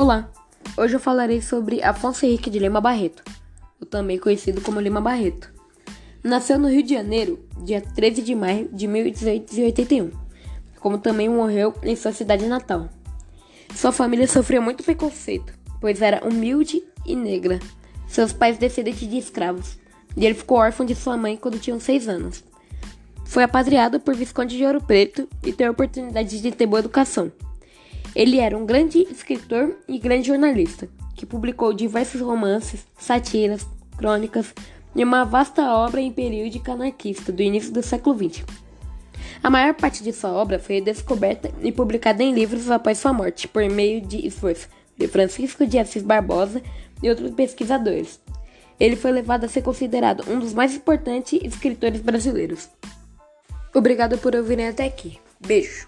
Olá, hoje eu falarei sobre Afonso Henrique de Lima Barreto, ou também conhecido como Lima Barreto. Nasceu no Rio de Janeiro, dia 13 de maio de 1881, como também morreu em sua cidade natal. Sua família sofreu muito preconceito, pois era humilde e negra. Seus pais descendentes de escravos, e ele ficou órfão de sua mãe quando tinha 6 anos. Foi apadreado por Visconde de Ouro Preto e teve a oportunidade de ter boa educação. Ele era um grande escritor e grande jornalista, que publicou diversos romances, satiras, crônicas e uma vasta obra em período anarquista do início do século XX. A maior parte de sua obra foi descoberta e publicada em livros após sua morte, por meio de esforço de Francisco de Assis Barbosa e outros pesquisadores. Ele foi levado a ser considerado um dos mais importantes escritores brasileiros. Obrigado por ouvirem até aqui. Beijo!